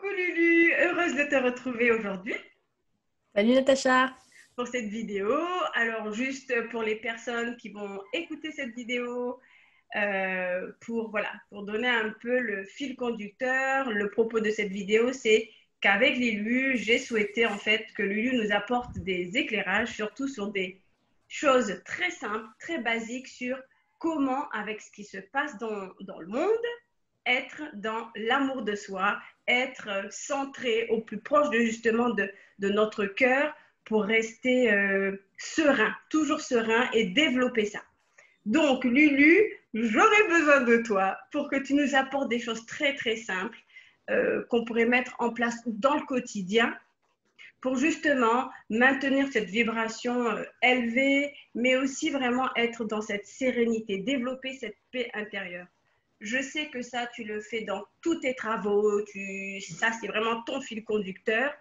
Coucou Lulu, heureuse de te retrouver aujourd'hui. Salut Natacha. Pour cette vidéo. Alors juste pour les personnes qui vont écouter cette vidéo, euh, pour, voilà, pour donner un peu le fil conducteur, le propos de cette vidéo, c'est qu'avec Lulu, j'ai souhaité en fait que Lulu nous apporte des éclairages, surtout sur des choses très simples, très basiques sur comment, avec ce qui se passe dans, dans le monde, être dans l'amour de soi, être centré au plus proche de justement de, de notre cœur pour rester euh, serein, toujours serein et développer ça. Donc, Lulu, j'aurais besoin de toi pour que tu nous apportes des choses très, très simples euh, qu'on pourrait mettre en place dans le quotidien pour justement maintenir cette vibration euh, élevée, mais aussi vraiment être dans cette sérénité, développer cette paix intérieure. Je sais que ça, tu le fais dans tous tes travaux, tu, ça, c'est vraiment ton fil conducteur,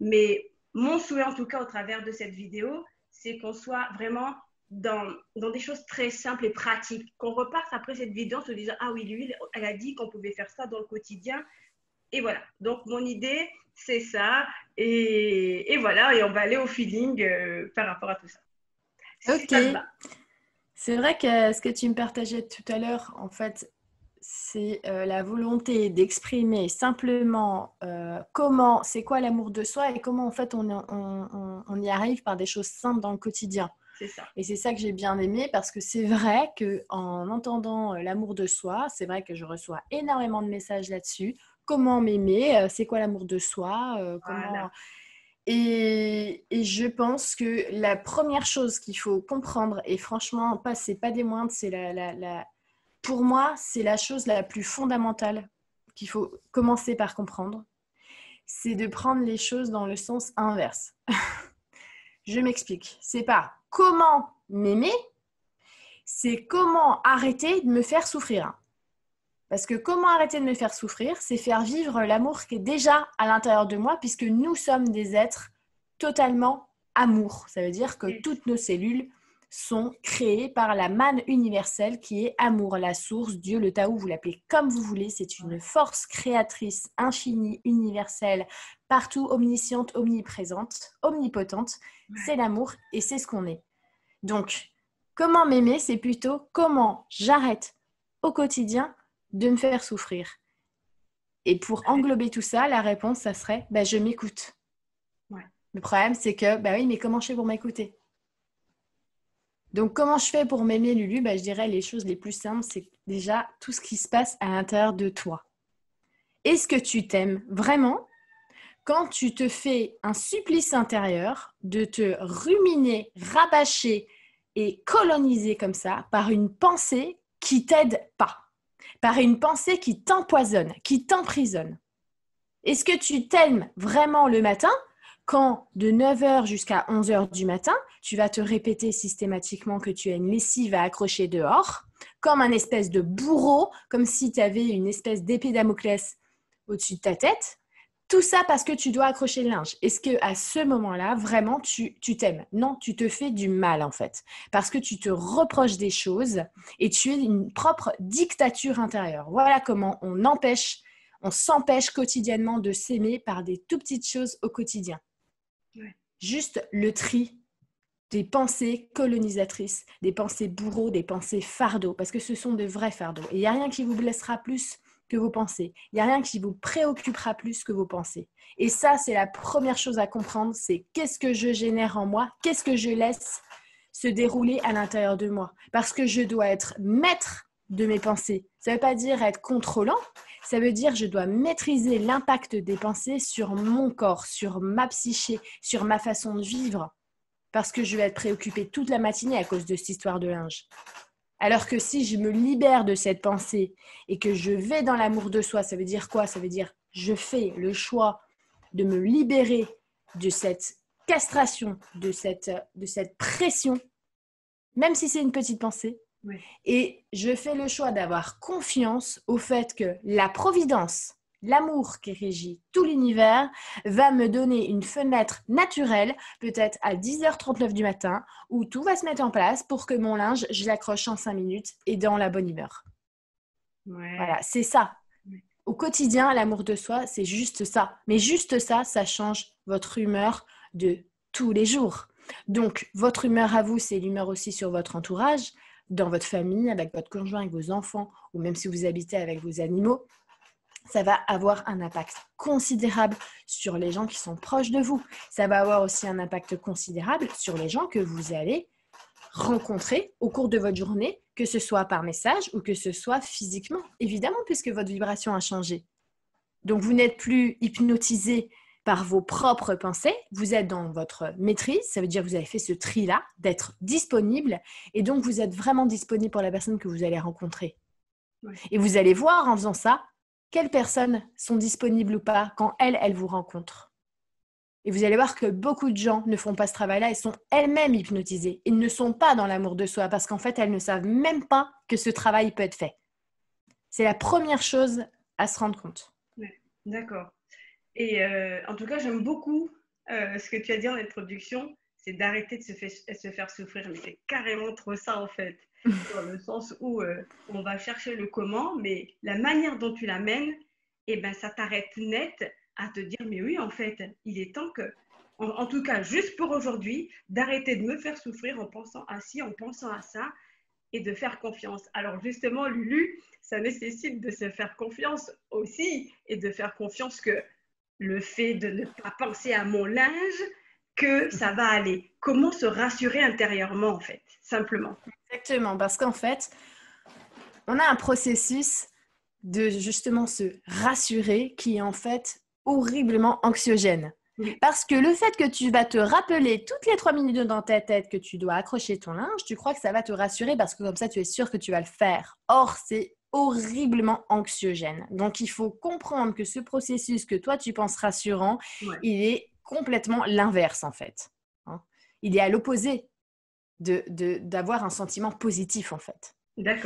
mais mon souhait, en tout cas, au travers de cette vidéo, c'est qu'on soit vraiment dans, dans, des choses très simples et pratiques, qu'on reparte après cette vidéo en se disant, ah oui, lui, elle a dit qu'on pouvait faire ça dans le quotidien. Et voilà. Donc, mon idée, c'est ça. Et, et, voilà, et on va aller au feeling euh, par rapport à tout ça. ok. C'est vrai que ce que tu me partageais tout à l'heure, en fait, c'est euh, la volonté d'exprimer simplement euh, comment, c'est quoi l'amour de soi et comment en fait on, on, on, y arrive par des choses simples dans le quotidien. Ça. Et c'est ça que j'ai bien aimé parce que c'est vrai que en entendant euh, l'amour de soi, c'est vrai que je reçois énormément de messages là-dessus. Comment m'aimer C'est quoi l'amour de soi comment... voilà. Et, et, je pense que la première chose qu'il faut comprendre, et franchement, pas, c'est pas des moindres, c'est la, la, la, pour moi, c'est la chose la plus fondamentale qu'il faut commencer par comprendre. C'est de prendre les choses dans le sens inverse. Je m'explique. C'est pas comment m'aimer, c'est comment arrêter de me faire souffrir. Parce que comment arrêter de me faire souffrir, c'est faire vivre l'amour qui est déjà à l'intérieur de moi, puisque nous sommes des êtres totalement amour. Ça veut dire que toutes nos cellules sont créés par la manne universelle qui est amour, la source, Dieu, le Tao, vous l'appelez comme vous voulez. C'est une force créatrice infinie, universelle, partout, omnisciente, omniprésente, omnipotente. C'est l'amour et c'est ce qu'on est. Donc, comment m'aimer, c'est plutôt comment j'arrête au quotidien de me faire souffrir. Et pour englober tout ça, la réponse, ça serait bah, je m'écoute. Le problème, c'est que, bah oui, mais comment je fais pour m'écouter? Donc, comment je fais pour m'aimer, Lulu? Bah, Je dirais les choses les plus simples, c'est déjà tout ce qui se passe à l'intérieur de toi. Est-ce que tu t'aimes vraiment quand tu te fais un supplice intérieur de te ruminer, rabâcher et coloniser comme ça par une pensée qui t'aide pas, par une pensée qui t'empoisonne, qui t'emprisonne? Est-ce que tu t'aimes vraiment le matin quand de 9h jusqu'à 11h du matin, tu vas te répéter systématiquement que tu as une lessive à accrocher dehors, comme un espèce de bourreau, comme si tu avais une espèce d'épée Damoclès au-dessus de ta tête. Tout ça parce que tu dois accrocher le linge. Est-ce que à ce moment-là, vraiment, tu t'aimes? Non, tu te fais du mal en fait, parce que tu te reproches des choses et tu es une propre dictature intérieure. Voilà comment on empêche, on s'empêche quotidiennement de s'aimer par des tout petites choses au quotidien. Juste le tri des pensées colonisatrices, des pensées bourreaux, des pensées fardeaux, parce que ce sont de vrais fardeaux. Et il n'y a rien qui vous blessera plus que vos pensées. Il n'y a rien qui vous préoccupera plus que vos pensées. Et ça, c'est la première chose à comprendre, c'est qu'est-ce que je génère en moi, qu'est-ce que je laisse se dérouler à l'intérieur de moi? Parce que je dois être maître de mes pensées. Ça ne veut pas dire être contrôlant, ça veut dire je dois maîtriser l'impact des pensées sur mon corps, sur ma psyché, sur ma façon de vivre, parce que je vais être préoccupée toute la matinée à cause de cette histoire de linge. Alors que si je me libère de cette pensée et que je vais dans l'amour de soi, ça veut dire quoi? Ça veut dire je fais le choix de me libérer de cette castration, de cette, de cette pression, même si c'est une petite pensée, et je fais le choix d'avoir confiance au fait que la providence, l'amour qui régit tout l'univers, va me donner une fenêtre naturelle, peut-être à 10h39 du matin, où tout va se mettre en place pour que mon linge, je l'accroche en 5 minutes et dans la bonne humeur. Voilà, c'est ça. au quotidien, l'amour de soi, c'est juste ça. Mais juste ça, ça change votre humeur de tous les jours. Donc, votre humeur à vous, c'est l'humeur aussi sur votre entourage, dans votre famille, avec votre conjoint, avec vos enfants, ou même si vous habitez avec vos animaux. Ça va avoir un impact considérable sur les gens qui sont proches de vous. Ça va avoir aussi un impact considérable sur les gens que vous allez rencontrer au cours de votre journée, que ce soit par message ou que ce soit physiquement, évidemment, puisque votre vibration a changé. Donc, vous n'êtes plus hypnotisé par vos propres pensées, vous êtes dans votre maîtrise, ça veut dire que vous avez fait ce tri-là, d'être disponible, et donc vous êtes vraiment disponible pour la personne que vous allez rencontrer. Et vous allez voir en faisant ça, quelles personnes sont disponibles ou pas quand elles, elles vous rencontrent. Et vous allez voir que beaucoup de gens ne font pas ce travail-là et sont elles-mêmes hypnotisées. Ils ne sont pas dans l'amour de soi parce qu'en fait, elles ne savent même pas que ce travail peut être fait. C'est la première chose à se rendre compte. D'accord. Et euh, en tout cas, j'aime beaucoup euh, ce que tu as dit en introduction, c'est d'arrêter de se, se, faire souffrir. Mais c'est carrément trop ça, en fait, dans le sens où euh, on va chercher le comment, mais la manière dont tu l'amènes, eh ben, ça t'arrête net à te dire, mais oui, en fait, il est temps que, en, tout cas, juste pour aujourd'hui, d'arrêter de me faire souffrir en pensant à ci, en pensant à ça, et de faire confiance. Alors justement, Lulu, ça nécessite de se faire confiance aussi et de faire confiance que le fait de ne pas penser à mon linge, que ça va aller. Comment se rassurer intérieurement, en fait, simplement. Exactement, parce qu'en fait, on a un processus de justement se rassurer qui est en fait horriblement anxiogène. Parce que le fait que tu vas te rappeler toutes les trois minutes dans ta tête que tu dois accrocher ton linge, tu crois que ça va te rassurer parce que comme ça, tu es sûr que tu vas le faire. Or, c'est horriblement anxiogène. Donc, il faut comprendre que ce processus que toi, tu penses rassurant, il est complètement l'inverse, en fait. Hein. il est à l'opposé d'avoir de, d'avoir un sentiment positif, en fait.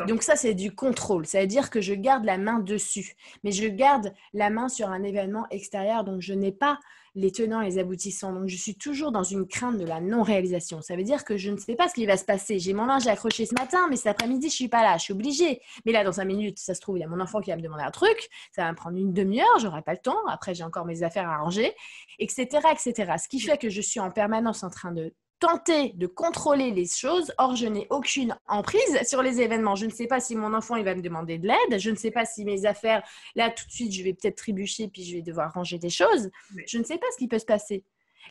Donc ça, c'est du contrôle. Ça veut dire que je garde la main dessus. Mais je garde la main sur un événement extérieur. Donc je n'ai pas les tenants et les aboutissants. Donc je suis toujours dans une crainte de la non-réalisation. Ça veut dire que je ne sais pas ce qui va se passer. J'ai mon linge accroché ce matin, mais cet après-midi, je suis pas là. Je suis obligée. Mais là, dans cinq minutes, ça se trouve, il y a mon enfant qui va me demander un truc. Ça va me prendre une demi-heure. J'aurai pas le temps. Après, j'ai encore mes affaires à ranger, etc., etc. Ce qui fait que je suis en permanence en train de tenter de contrôler les choses. Or, je n'ai aucune emprise sur les événements. Je ne sais pas si mon enfant il va me demander de l'aide. Je ne sais pas si mes affaires, là tout de suite, je vais peut-être trébucher puis je vais devoir ranger des choses. Je ne sais pas ce qui peut se passer.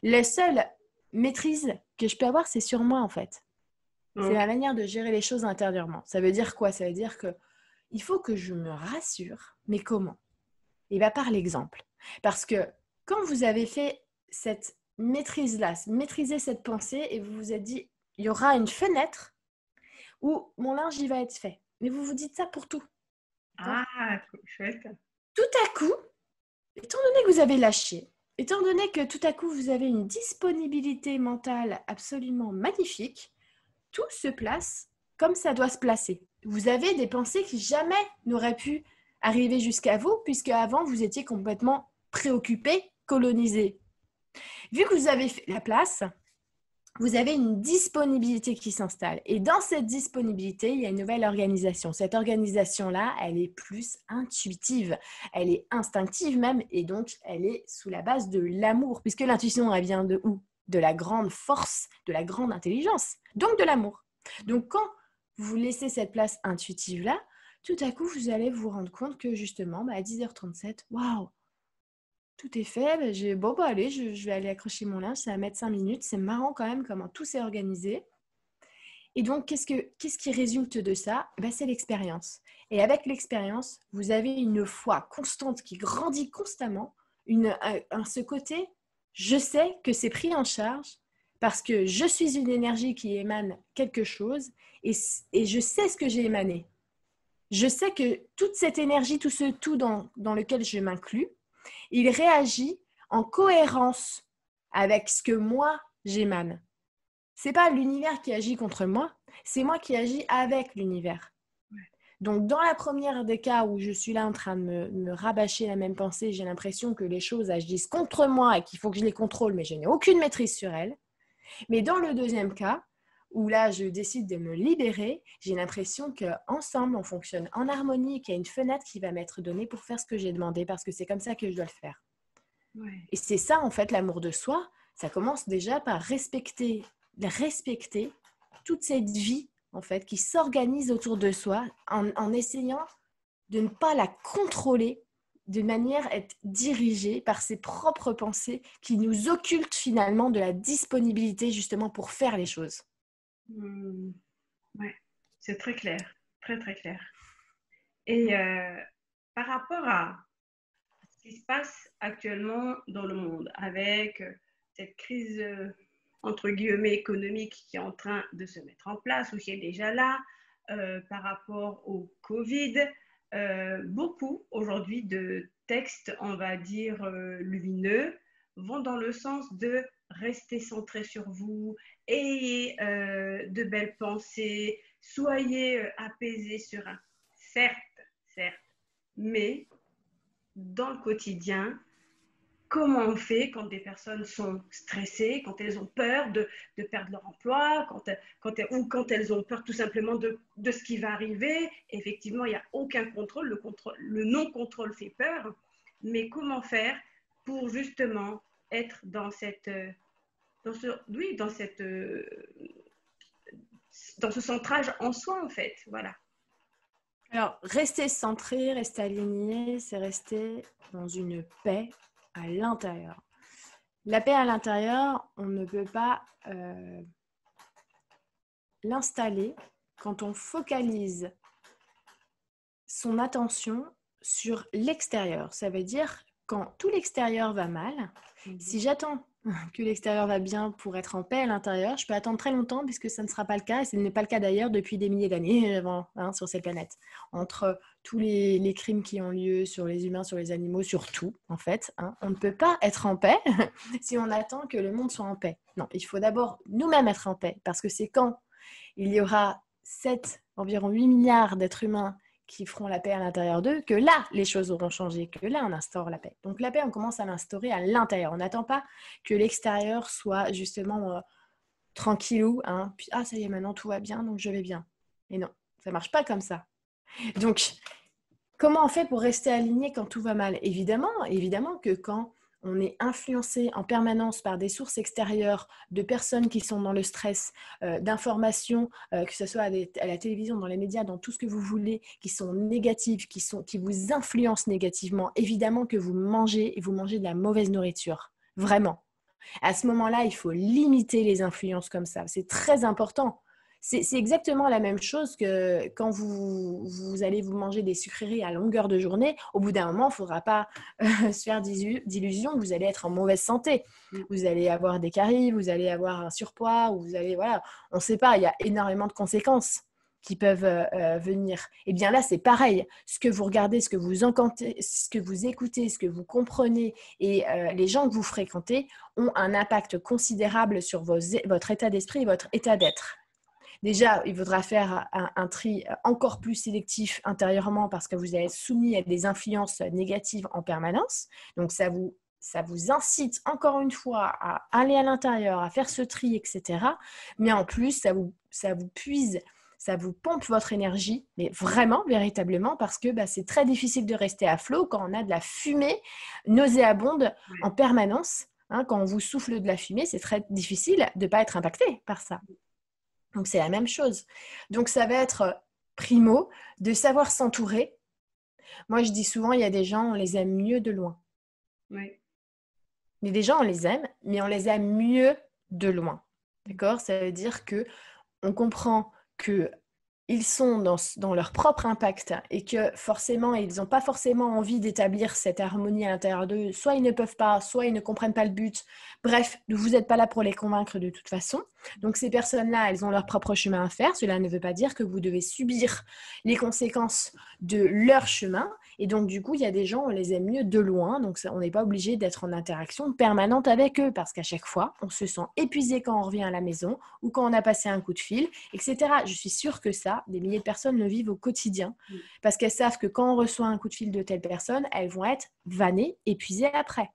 La seule maîtrise que je peux avoir, c'est sur moi en fait. C'est la manière de gérer les choses intérieurement. Ça veut dire quoi? Ça veut dire que il faut que je me rassure. Mais comment? Et va par l'exemple. Parce que quand vous avez fait cette maîtrise-la, maîtrisez cette pensée et vous vous êtes dit, il y aura une fenêtre où mon linge il va être fait. Mais vous vous dites ça pour tout. Ah, chouette. Tout à coup, étant donné que vous avez lâché, étant donné que tout à coup vous avez une disponibilité mentale absolument magnifique, tout se place comme ça doit se placer. Vous avez des pensées qui jamais n'auraient pu arriver jusqu'à vous, puisque avant vous étiez complètement préoccupé, colonisé Vu que vous avez fait la place, vous avez une disponibilité qui s'installe. Et dans cette disponibilité, il y a une nouvelle organisation. Cette organisation-là, elle est plus intuitive, elle est instinctive même, et donc elle est sous la base de l'amour, puisque l'intuition, elle vient de où? De la grande force, de la grande intelligence, donc de l'amour. Donc quand vous laissez cette place intuitive-là, tout à coup, vous allez vous rendre compte que justement, bah, à 10h37, waouh, tout est fait. Ben, j'ai bon, bah, allez, je, vais aller accrocher mon linge. Ça va mettre cinq minutes. C'est marrant quand même comment tout s'est organisé. Et donc, qu'est-ce, que, qu'est-ce qui résulte de ça? Ben, C'est l'expérience. Et avec l'expérience, vous avez une foi constante qui grandit constamment. Une, ce côté, je sais que c'est pris en charge parce que je suis une énergie qui émane quelque chose et, et je sais ce que j'ai émané. Je sais que toute cette énergie, tout ce tout dans, dans lequel je m'inclus, il réagit en cohérence avec ce que moi j'émane. C'est pas l'univers qui agit contre moi, c'est moi qui agis avec l'univers. Donc, dans la première des cas où je suis là en train de me, rabâcher la même pensée, j'ai l'impression que les choses agissent contre moi et qu'il faut que je les contrôle, mais je n'ai aucune maîtrise sur elles. Mais dans le deuxième cas, où là, je décide de me libérer, j'ai l'impression qu'ensemble, on fonctionne en harmonie, qu'il y a une fenêtre qui va m'être donnée pour faire ce que j'ai demandé, parce que c'est comme ça que je dois le faire. Et c'est ça, en fait, l'amour de soi. Ça commence déjà par respecter, respecter toute cette vie, en fait, qui s'organise autour de soi en, en essayant de ne pas la contrôler de manière à être dirigé par ses propres pensées qui nous occultent finalement de la disponibilité justement pour faire les choses. Hmm. Oui, c'est très clair, très très clair. Et euh, par rapport à ce qui se passe actuellement dans le monde avec cette crise euh, entre guillemets économique qui est en train de se mettre en place ou qui est déjà là, euh, par rapport au Covid, euh, beaucoup aujourd'hui de textes, on va dire, euh, lumineux, vont dans le sens de rester centré sur vous, ayez euh, de belles pensées, soyez apaisés, sereins. Certes, certes, mais dans le quotidien, comment on fait quand des personnes sont stressées, quand elles ont peur de, perdre leur emploi, quand, quand ou quand elles ont peur tout simplement de, ce qui va arriver? Effectivement, il n'y a aucun contrôle. Le, contrôle, le non-contrôle fait peur. Mais comment faire pour justement être dans cette, dans ce, oui, dans cette, dans ce centrage en soi en fait, voilà. Alors, rester centré, rester aligné, c'est rester dans une paix à l'intérieur. La paix à l'intérieur, on ne peut pas euh, l'installer quand on focalise son attention sur l'extérieur. Ça veut dire quand tout l'extérieur va mal, mhm. si j'attends que l'extérieur va bien pour être en paix à l'intérieur. Je peux attendre très longtemps puisque ça ne sera pas le cas et ce n'est pas le cas d'ailleurs depuis des milliers d'années hein, sur cette planète. Entre tous les, crimes qui ont lieu sur les humains, sur les animaux, sur tout en fait, hein, on ne peut pas être en paix si on attend que le monde soit en paix. Non, il faut d'abord nous-mêmes être en paix parce que c'est quand il y aura 7, environ 8 milliards d'êtres humains qui feront la paix à l'intérieur d'eux, que là, les choses auront changé, que là, on instaure la paix. Donc la paix, on commence à l'instaurer à l'intérieur. On n'attend pas que l'extérieur soit justement euh, tranquillou, hein, ah, ça y est, maintenant tout va bien, donc je vais bien. Et non, ça marche pas comme ça. Donc, comment on fait pour rester aligné quand tout va mal? Évidemment, évidemment que quand on est influencé en permanence par des sources extérieures, de personnes qui sont dans le stress, euh, d'informations, euh, que ce soit à, la télévision, dans les médias, dans tout ce que vous voulez, qui sont négatives, qui, sont, qui vous influencent négativement, évidemment que vous mangez et vous mangez de la mauvaise nourriture. Vraiment. À ce moment-là, il faut limiter les influences comme ça. C'est très important c'est exactement la même chose que quand vous, allez vous manger des sucreries à longueur de journée. Au bout d'un moment, il ne faudra pas euh, se faire d'illusions vous allez être en mauvaise santé. Mm. Vous allez avoir des caries, vous allez avoir un surpoids, ou vous allez, voilà, on ne sait pas, il y a énormément de conséquences qui peuvent euh, euh, venir. Et eh bien là, c'est pareil. Ce que vous regardez, ce que vous encantez, ce que vous écoutez, ce que vous comprenez et les gens que vous fréquentez ont un impact considérable sur votre état d'esprit et votre état d'être. Déjà, il faudra faire un, tri encore plus sélectif intérieurement parce que vous êtes soumis à des influences négatives en permanence. Donc, ça vous, incite encore une fois à aller à l'intérieur, à faire ce tri, etc. Mais en plus, ça vous, ça vous puise ça vous pompe votre énergie, mais vraiment, véritablement, parce que bah, c'est très difficile de rester à flot quand on a de la fumée nauséabonde en permanence. Hein. quand on vous souffle de la fumée, c'est très difficile de ne pas être impacté par ça. Donc c'est la même chose. Donc ça va être euh, primo de savoir s'entourer. Moi je dis souvent, il y a des gens, on les aime mieux de loin. Oui. Mais des gens, on les aime, mais on les aime mieux de loin. D'accord? Ça veut dire que on comprend que ils sont dans, leur propre impact et que forcément, ils n'ont pas forcément envie d'établir cette harmonie à l'intérieur d'eux. Soit ils ne peuvent pas, soit ils ne comprennent pas le but. Bref, vous n'êtes pas là pour les convaincre de toute façon. Donc ces personnes-là, elles ont leur propre chemin à faire. Cela ne veut pas dire que vous devez subir les conséquences de leur chemin. Et donc, du coup, il y a des gens, on les aime mieux de loin. Donc, on n'est pas obligé d'être en interaction permanente avec eux parce qu'à chaque fois, on se sent épuisé quand on revient à la maison ou quand on a passé un coup de fil, etc. Je suis sûre que ça, des milliers de personnes le vivent au quotidien parce qu'elles savent que quand on reçoit un coup de fil de telle personne, elles vont être vannées, épuisées après.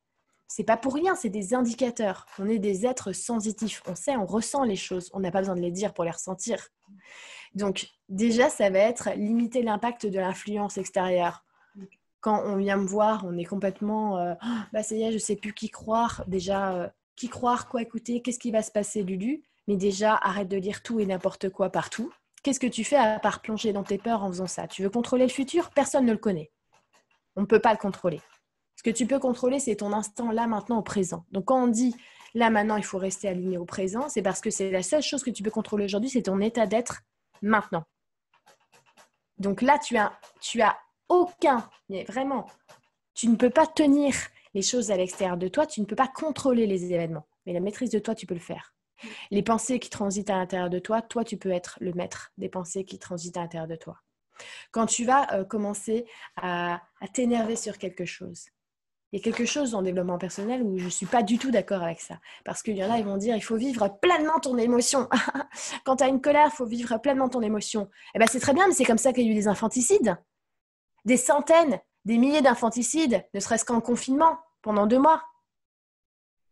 C'est pas pour rien, c'est des indicateurs. On est des êtres sensitifs. On sait, on ressent les choses. On n'a pas besoin de les dire pour les ressentir. Donc, déjà, ça va être limiter l'impact de l'influence extérieure. Quand on vient me voir, on est complètement, euh, ah, bah ça y est, je sais plus qui croire. Déjà, euh, qui croire, quoi écouter, qu'est-ce qui va se passer, Lulu? Mais déjà, arrête de lire tout et n'importe quoi partout. Qu'est-ce que tu fais à part plonger dans tes peurs en faisant ça? Tu veux contrôler le futur? Personne ne le connaît. On ne peut pas le contrôler. Ce que tu peux contrôler, c'est ton instant là, maintenant, au présent. Donc, quand on dit là, maintenant, il faut rester aligné au présent, c'est parce que c'est la seule chose que tu peux contrôler aujourd'hui, c'est ton état d'être maintenant. Donc là, tu as, tu as aucun, mais vraiment, tu ne peux pas tenir les choses à l'extérieur de toi, tu ne peux pas contrôler les événements. Mais la maîtrise de toi, tu peux le faire. Les pensées qui transitent à l'intérieur de toi, toi, tu peux être le maître des pensées qui transitent à l'intérieur de toi. Quand tu vas euh, commencer à, t'énerver sur quelque chose, il y a quelque chose en développement personnel où je ne suis pas du tout d'accord avec ça. Parce qu'il y en a, ils vont dire, il faut vivre pleinement ton émotion. Quand tu as une colère, il faut vivre pleinement ton émotion. Eh bien, c'est très bien, mais c'est comme ça qu'il y a eu des infanticides. Des centaines, des milliers d'infanticides, ne serait-ce qu'en confinement, pendant deux mois.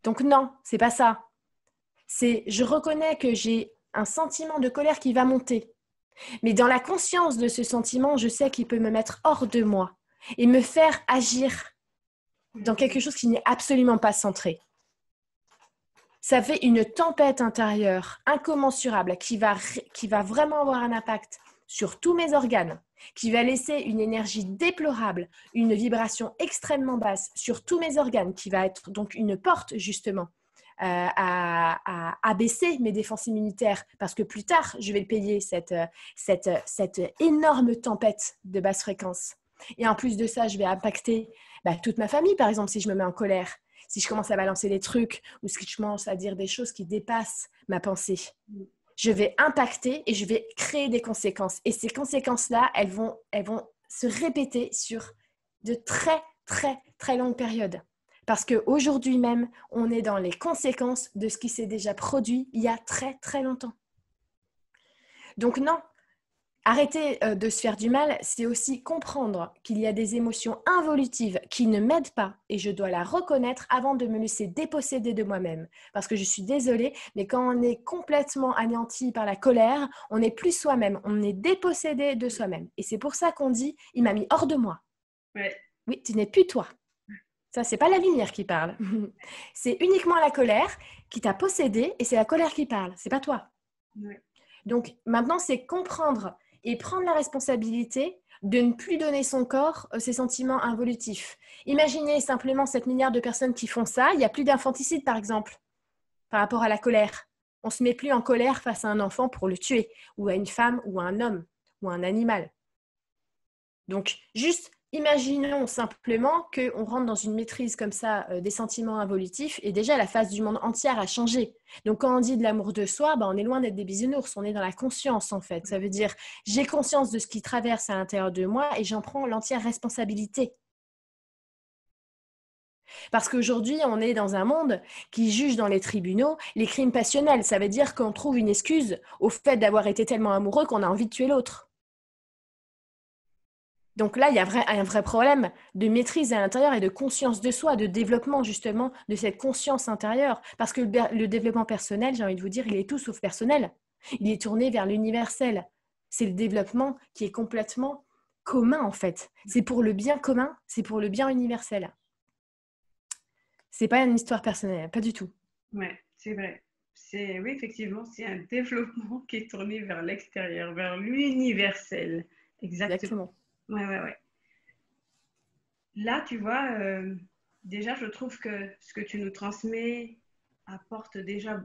Donc non, c'est pas ça. C'est, je reconnais que j'ai un sentiment de colère qui va monter. Mais dans la conscience de ce sentiment, je sais qu'il peut me mettre hors de moi et me faire agir dans quelque chose qui n'est absolument pas centré. Ça fait une tempête intérieure incommensurable qui va, qui va vraiment avoir un impact sur tous mes organes, qui va laisser une énergie déplorable, une vibration extrêmement basse sur tous mes organes, qui va être donc une porte justement euh, à, à, abaisser mes défenses immunitaires, parce que plus tard, je vais payer, cette, cette, cette énorme tempête de basse fréquence. Et en plus de ça, je vais impacter bah, toute ma famille, par exemple, si je me mets en colère, si je commence à balancer des trucs ou si je commence à dire des choses qui dépassent ma pensée. Je vais impacter et je vais créer des conséquences. Et ces conséquences-là, elles vont, elles vont se répéter sur de très, très, très longues périodes. Parce qu'aujourd'hui même, on est dans les conséquences de ce qui s'est déjà produit il y a très, très longtemps. Donc non, Arrêter euh, de se faire du mal, c'est aussi comprendre qu'il y a des émotions involutives qui ne m'aident pas et je dois la reconnaître avant de me laisser déposséder de moi-même. Parce que je suis désolée, mais quand on est complètement anéanti par la colère, on n'est plus soi-même, on est dépossédé de soi-même. Et c'est pour ça qu'on dit, il m'a mis hors de moi. Oui, tu n'es plus toi. Ça, c'est pas la lumière qui parle. c'est uniquement la colère qui t'a possédé et c'est la colère qui parle. C'est pas toi. Donc maintenant, c'est comprendre et prendre la responsabilité de ne plus donner son corps euh, ses sentiments involutifs. Imaginez simplement 7 milliards de personnes qui font ça. Il n'y a plus d'infanticide, par exemple, par rapport à la colère. On ne se met plus en colère face à un enfant pour le tuer, ou à une femme, ou à un homme, ou à un animal. Donc, juste Imaginons simplement qu'on rentre dans une maîtrise comme ça euh, des sentiments involutifs et déjà la face du monde entière a changé. Donc quand on dit de l'amour de soi, bah, on est loin d'être des bisounours, on est dans la conscience en fait. Ça veut dire j'ai conscience de ce qui traverse à l'intérieur de moi et j'en prends l'entière responsabilité. Parce qu'aujourd'hui, on est dans un monde qui juge dans les tribunaux les crimes passionnels. Ça veut dire qu'on trouve une excuse au fait d'avoir été tellement amoureux qu'on a envie de tuer l'autre. Donc là, il y a un vrai problème de maîtrise à l'intérieur et de conscience de soi, de développement justement de cette conscience intérieure. Parce que le, développement personnel, j'ai envie de vous dire, il est tout sauf personnel. Il est tourné vers l'universel. C'est le développement qui est complètement commun en fait. C'est pour le bien commun, c'est pour le bien universel. C'est pas une histoire personnelle, pas du tout. Ouais, c'est vrai. C'est oui, effectivement, c'est un développement qui est tourné vers l'extérieur, vers l'universel. Exactement. Ouais, ouais, ouais. Là, tu vois, euh, déjà, je trouve que ce que tu nous transmets apporte déjà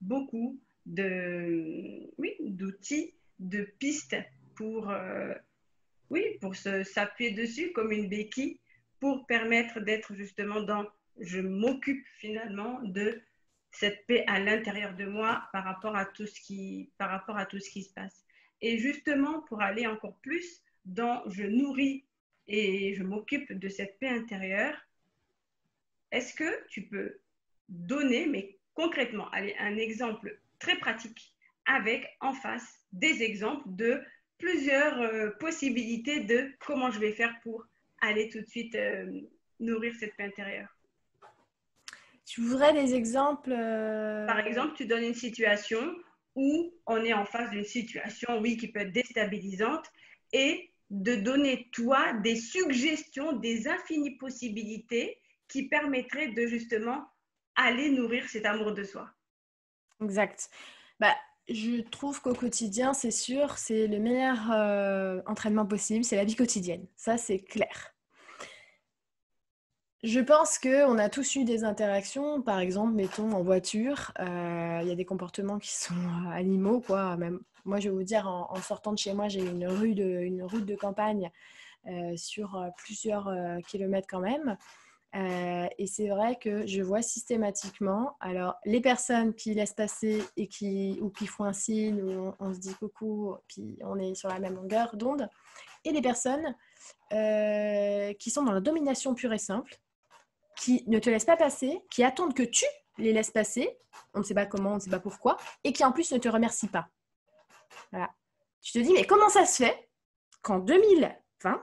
beaucoup de, oui, d'outils, de pistes pour, euh, oui, pour se s'appuyer dessus comme une béquille pour permettre d'être justement dans, je m'occupe finalement de cette paix à l'intérieur de moi par rapport à tout ce qui, par rapport à tout ce qui se passe. Et justement, pour aller encore plus dont je nourris et je m'occupe de cette paix intérieure, est-ce que tu peux donner, mais concrètement, allez, un exemple très pratique avec en face des exemples de plusieurs euh, possibilités de comment je vais faire pour aller tout de suite euh, nourrir cette paix intérieure? Tu voudrais des exemples euh, Par exemple, tu donnes une situation où on est en face d'une situation, oui, qui peut être déstabilisante, et de donner, toi, des suggestions, des infinies possibilités qui permettraient de justement aller nourrir cet amour de soi. Exact. Bah, je trouve qu'au quotidien, c'est sûr, c'est le meilleur euh, entraînement possible, c'est la vie quotidienne. Ça, c'est clair. Je pense qu'on a tous eu des interactions, par exemple, mettons en voiture, euh, il y a des comportements qui sont euh, animaux, quoi. Même, moi, je vais vous dire, en, sortant de chez moi, j'ai une, rue de, une route de campagne euh, sur plusieurs kilomètres quand même. et c'est vrai que je vois systématiquement, alors les personnes qui laissent passer et qui, ou qui font un signe, ou on, se dit coucou, puis on est sur la même longueur d'onde, et les personnes qui sont dans la domination pure et simple, qui ne te laissent pas passer, qui attendent que tu les laisses passer, on ne sait pas comment, on ne sait pas pourquoi, et qui en plus ne te remercient pas. Voilà. Tu te dis, mais comment ça se fait qu'en 2020,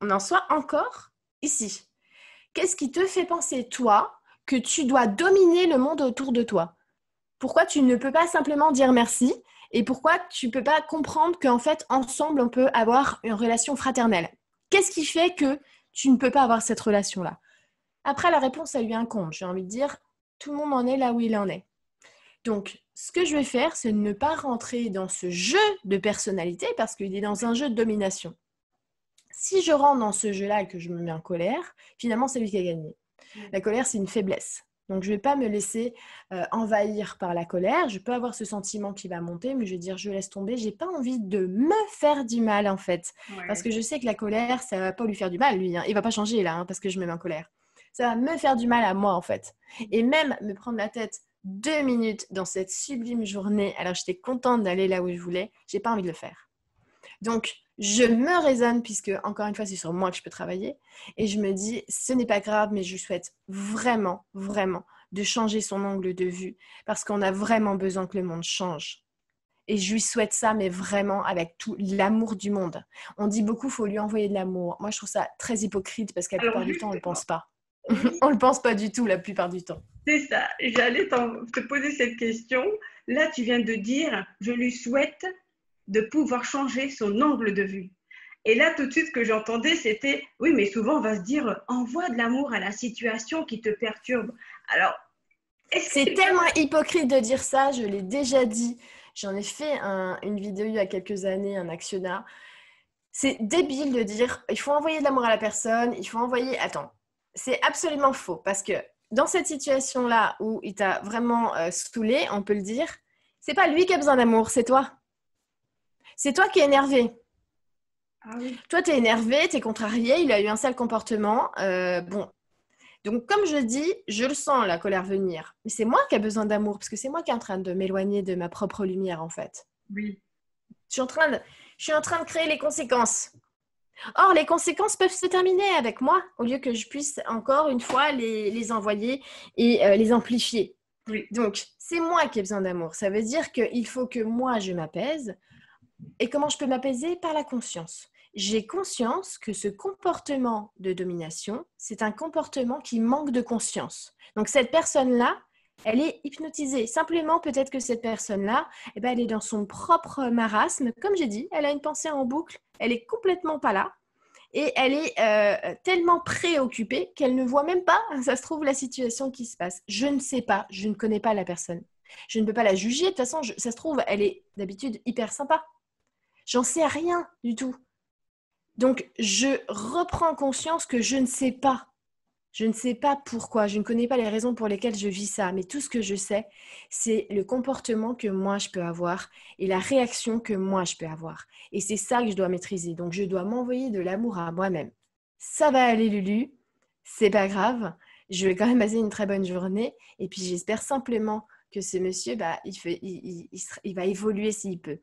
on en soit encore ici? Qu'est-ce qui te fait penser, toi, que tu dois dominer le monde autour de toi? Pourquoi tu ne peux pas simplement dire merci et pourquoi tu ne peux pas comprendre qu'en fait, ensemble, on peut avoir une relation fraternelle? Qu'est-ce qui fait que tu ne peux pas avoir cette relation-là? Après, la réponse, a lui incombe. J'ai envie de dire, tout le monde en est là où il en est. Donc, ce que je vais faire, c'est ne pas rentrer dans ce jeu de personnalité parce qu'il est dans un jeu de domination. Si je rentre dans ce jeu-là et que je me mets en colère, finalement, c'est lui qui a gagné. Mm. La colère, c'est une faiblesse. Donc, je ne vais pas me laisser euh, envahir par la colère. Je peux avoir ce sentiment qui va monter, mais je vais dire, je laisse tomber. Je n'ai pas envie de me faire du mal, en fait. Parce que je sais que la colère, ça ne va pas lui faire du mal, lui. Hein. Il ne va pas changer, là, hein, parce que je me mets en colère ça va me faire du mal à moi en fait. Et même me prendre la tête deux minutes dans cette sublime journée, alors j'étais contente d'aller là où je voulais, j'ai pas envie de le faire. Donc, je me raisonne, puisque encore une fois, c'est sur moi que je peux travailler, et je me dis, ce n'est pas grave, mais je souhaite vraiment, vraiment de changer son angle de vue, parce qu'on a vraiment besoin que le monde change. Et je lui souhaite ça, mais vraiment avec tout l'amour du monde. On dit beaucoup, il faut lui envoyer de l'amour. Moi, je trouve ça très hypocrite, parce qu'à la plupart du temps, on ne le pense pas. on ne le pense pas du tout la plupart du temps. C'est ça. J'allais te poser cette question. Là, tu viens de dire, je lui souhaite de pouvoir changer son angle de vue. Et là, tout de suite, ce que j'entendais, c'était, oui, mais souvent, on va se dire, envoie de l'amour à la situation qui te perturbe. Alors, c'est tellement hypocrite de dire ça, je l'ai déjà dit. J'en ai fait une vidéo il y a quelques années, un actionnat. C'est débile de dire, il faut envoyer de l'amour à la personne, il faut envoyer... Attends, c'est absolument faux parce que dans cette situation-là où il t'a vraiment euh, saoulé, on peut le dire, c'est pas lui qui a besoin d'amour, c'est toi. C'est toi qui es énervé. Ah toi, tu es énervé, tu es contrarié, il a eu un sale comportement. Euh, bon. Donc, comme je dis, je le sens, la colère venir. Mais c'est moi qui ai besoin d'amour, parce que c'est moi qui est en train de m'éloigner de ma propre lumière, en fait. Oui. Je suis en train de, je suis en train de créer les conséquences. Or, les conséquences peuvent se terminer avec moi au lieu que je puisse encore une fois les, envoyer et euh, les amplifier. Donc, c'est moi qui ai besoin d'amour. Ça veut dire qu'il faut que moi, je m'apaise. Et comment je peux m'apaiser? Par la conscience. J'ai conscience que ce comportement de domination, c'est un comportement qui manque de conscience. Donc, cette personne-là, elle est hypnotisée. Simplement, peut-être que cette personne-là, eh ben, elle est dans son propre marasme. Comme j'ai dit, elle a une pensée en boucle, elle est complètement pas là. Et elle est euh, tellement préoccupée qu'elle ne voit même pas, ça se trouve, la situation qui se passe. Je ne sais pas, je ne connais pas la personne. Je ne peux pas la juger. De toute façon, ça se trouve, elle est d'habitude hyper sympa. J'en sais rien du tout. Donc, je reprends conscience que je ne sais pas. Je ne sais pas pourquoi, je ne connais pas les raisons pour lesquelles je vis ça, mais tout ce que je sais, c'est le comportement que moi je peux avoir et la réaction que moi je peux avoir. Et c'est ça que je dois maîtriser. Donc je dois m'envoyer de l'amour à moi-même. Ça va aller, Lulu, c'est pas grave. Je vais quand même passer une très bonne journée. Et puis j'espère simplement que ce monsieur, bah, il, va évoluer s'il peut.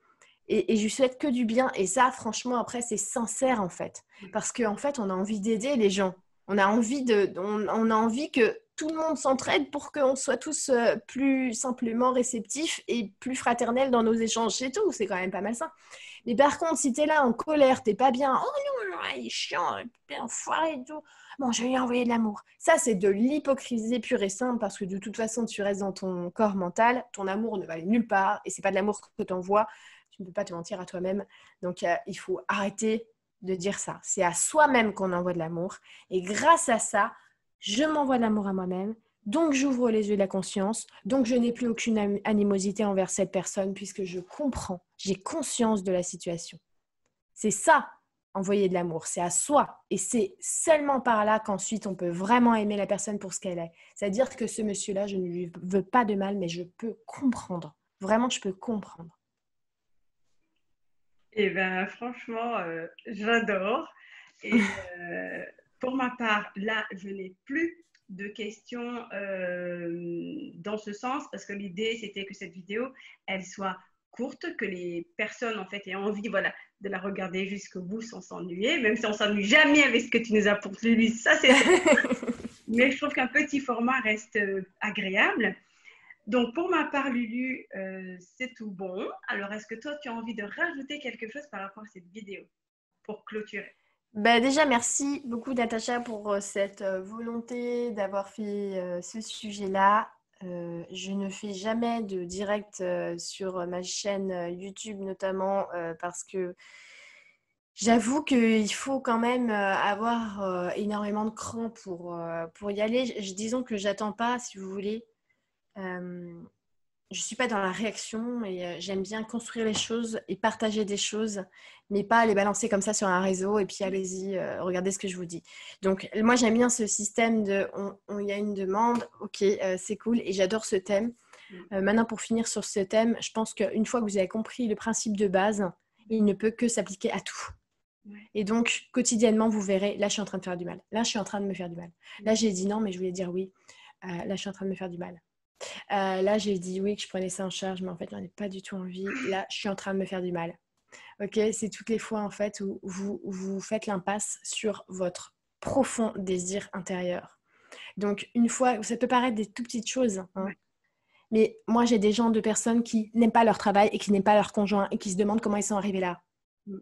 Et, je lui souhaite que du bien. Et ça, franchement, après, c'est sincère en fait. Parce qu'en en fait, on a envie d'aider les gens. On a envie, de, on, a envie que tout le monde s'entraide pour qu'on soit tous euh, plus simplement réceptifs et plus fraternels dans nos échanges. C'est tout, c'est quand même pas mal ça. Mais par contre, si tu es là en colère, t'es pas bien, oh non, il est chiant, il est enfoiré et tout. Bon, je vais lui envoyer de l'amour. Ça, c'est de l'hypocrisie pure et simple parce que de toute façon, tu restes dans ton corps mental, ton amour ne va nulle part et c'est pas de l'amour que tu envoies. Tu ne peux pas te mentir à toi-même. Donc, euh, il faut arrêter de dire ça. C'est à soi-même qu'on envoie de l'amour. Et grâce à ça, je m'envoie de l'amour à moi-même. Donc, j'ouvre les yeux de la conscience. Donc, je n'ai plus aucune animosité envers cette personne puisque je comprends, j'ai conscience de la situation. C'est ça, envoyer de l'amour. C'est à soi. Et c'est seulement par là qu'ensuite on peut vraiment aimer la personne pour ce qu'elle est. C'est-à-dire que ce monsieur-là, je ne lui veux pas de mal, mais je peux comprendre. Vraiment, je peux comprendre. Eh bien, franchement, euh, j'adore. Et euh, pour ma part, là, je n'ai plus de questions euh, dans ce sens parce que l'idée, c'était que cette vidéo, elle soit courte, que les personnes en fait aient envie voilà, de la regarder jusqu'au bout sans s'ennuyer, même si on s'ennuie jamais avec ce que tu nous as poursuivi, ça c'est Mais je trouve qu'un petit format reste agréable. Donc pour ma part, Lulu, euh, c'est tout bon. Alors est-ce que toi, tu as envie de rajouter quelque chose par rapport à cette vidéo pour clôturer? Ben déjà, merci beaucoup Natacha pour euh, cette volonté d'avoir fait ce sujet-là. Euh, je ne fais jamais de direct euh, sur ma chaîne euh, YouTube notamment parce que j'avoue qu'il faut quand même avoir énormément de cran pour, pour y aller. disons que j'attends pas, si vous voulez je suis pas dans la réaction et euh, j'aime bien construire les choses et partager des choses, mais pas les balancer comme ça sur un réseau et puis allez-y, euh, regardez ce que je vous dis. Donc moi j'aime bien ce système de il y a une demande, ok, euh, c'est cool et j'adore ce thème. Maintenant pour finir sur ce thème, je pense qu'une fois que vous avez compris le principe de base, il ne peut que s'appliquer à tout. Et donc, quotidiennement, vous verrez, là, je suis en train de faire du mal. Là, je suis en train de me faire du mal. Là, j'ai dit non, mais je voulais dire oui. là, je suis en train de me faire du mal. Euh, là, j'ai dit oui, que je prenais ça en charge, mais en fait, j'en ai pas du tout envie. Là, je suis en train de me faire du mal. Ok, c'est toutes les fois en fait où vous, vous faites l'impasse sur votre profond désir intérieur. Donc, une fois, ça peut paraître des tout petites choses, hein. mais moi, j'ai des gens, de personnes qui n'aiment pas leur travail et qui n'aiment pas leur conjoint et qui se demandent comment ils sont arrivés là. Mm.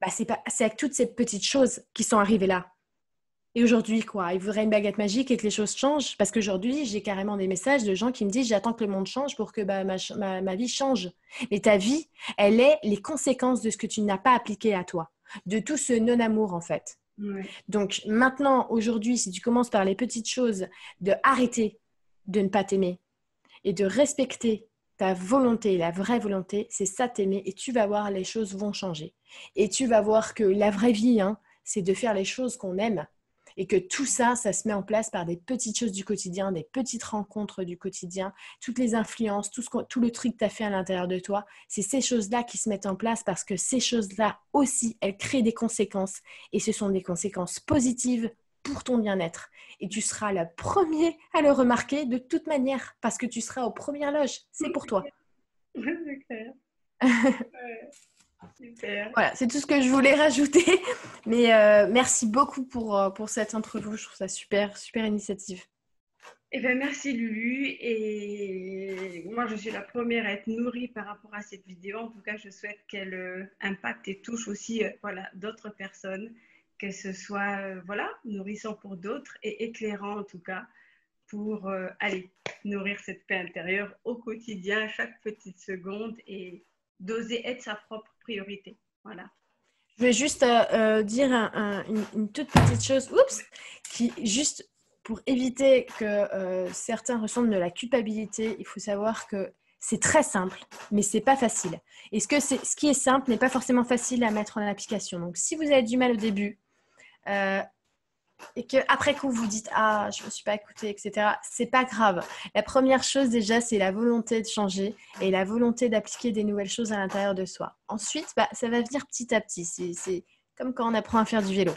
Bah, c'est avec toutes ces petites choses qui sont arrivées là. Et aujourd'hui, quoi? Il voudrait une baguette magique et que les choses changent? Parce qu'aujourd'hui, j'ai carrément des messages de gens qui me disent j'attends que le monde change pour que bah, ma, ma, vie change. Mais ta vie, elle est les conséquences de ce que tu n'as pas appliqué à toi, de tout ce non-amour en fait. Donc maintenant, aujourd'hui, si tu commences par les petites choses, de arrêter de ne pas t'aimer et de respecter ta volonté, la vraie volonté, c'est ça t'aimer et tu vas voir les choses vont changer. Et tu vas voir que la vraie vie, hein, c'est de faire les choses qu'on aime et que tout ça, ça se met en place par des petites choses du quotidien, des petites rencontres du quotidien, toutes les influences, tout, ce tout le truc que tu as fait à l'intérieur de toi, c'est ces choses-là qui se mettent en place parce que ces choses-là aussi, elles créent des conséquences et ce sont des conséquences positives pour ton bien-être. Et tu seras le premier à le remarquer de toute manière parce que tu seras aux premières loges. C'est pour toi. C'est clair. Voilà, c'est tout ce que je voulais rajouter. Mais euh, merci beaucoup pour, euh, pour cette interview. Je trouve ça super, super initiative. Eh bien, merci Lulu. Et moi, je suis la première à être nourrie par rapport à cette vidéo. En tout cas, je souhaite qu'elle euh, impacte et touche aussi voilà, d'autres personnes, que ce soit voilà, nourrissant pour d'autres et éclairant en tout cas pour aller nourrir cette paix intérieure au quotidien, chaque petite seconde et d'oser être sa propre priorité. Voilà. Je vais juste euh, euh, dire une, toute petite chose, oups, qui juste pour éviter que euh, certains ressentent de la culpabilité, il faut savoir que c'est très simple, mais c'est pas facile. Et ce, que ce qui est simple n'est pas forcément facile à mettre en application. Donc, si vous avez du mal au début, et que après coup vous dites ah je me suis pas écouté etc c'est pas grave. La première chose déjà c'est la volonté de changer et la volonté d'appliquer des nouvelles choses à l'intérieur de soi. Ensuite bah, ça va venir petit à petit. C'est comme quand on apprend à faire du vélo.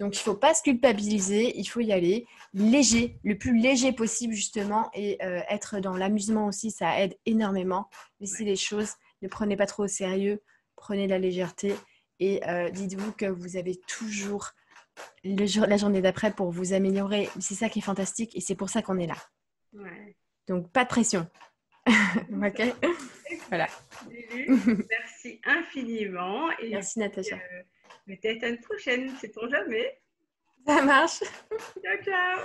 Donc il faut pas se culpabiliser il faut y aller léger le plus léger possible justement et euh, être dans l'amusement aussi ça aide énormément. Laissez les choses ne prenez pas trop au sérieux prenez la légèreté et euh, dites-vous que vous avez toujours le la journée d'après pour vous améliorer. C'est ça qui est fantastique et c'est pour ça qu'on est là. Donc, pas de pression. ok Voilà. Merci infiniment. Et Merci Natacha. Euh, peut-être à une prochaine, sait-on jamais. Ça marche. Ciao, ciao.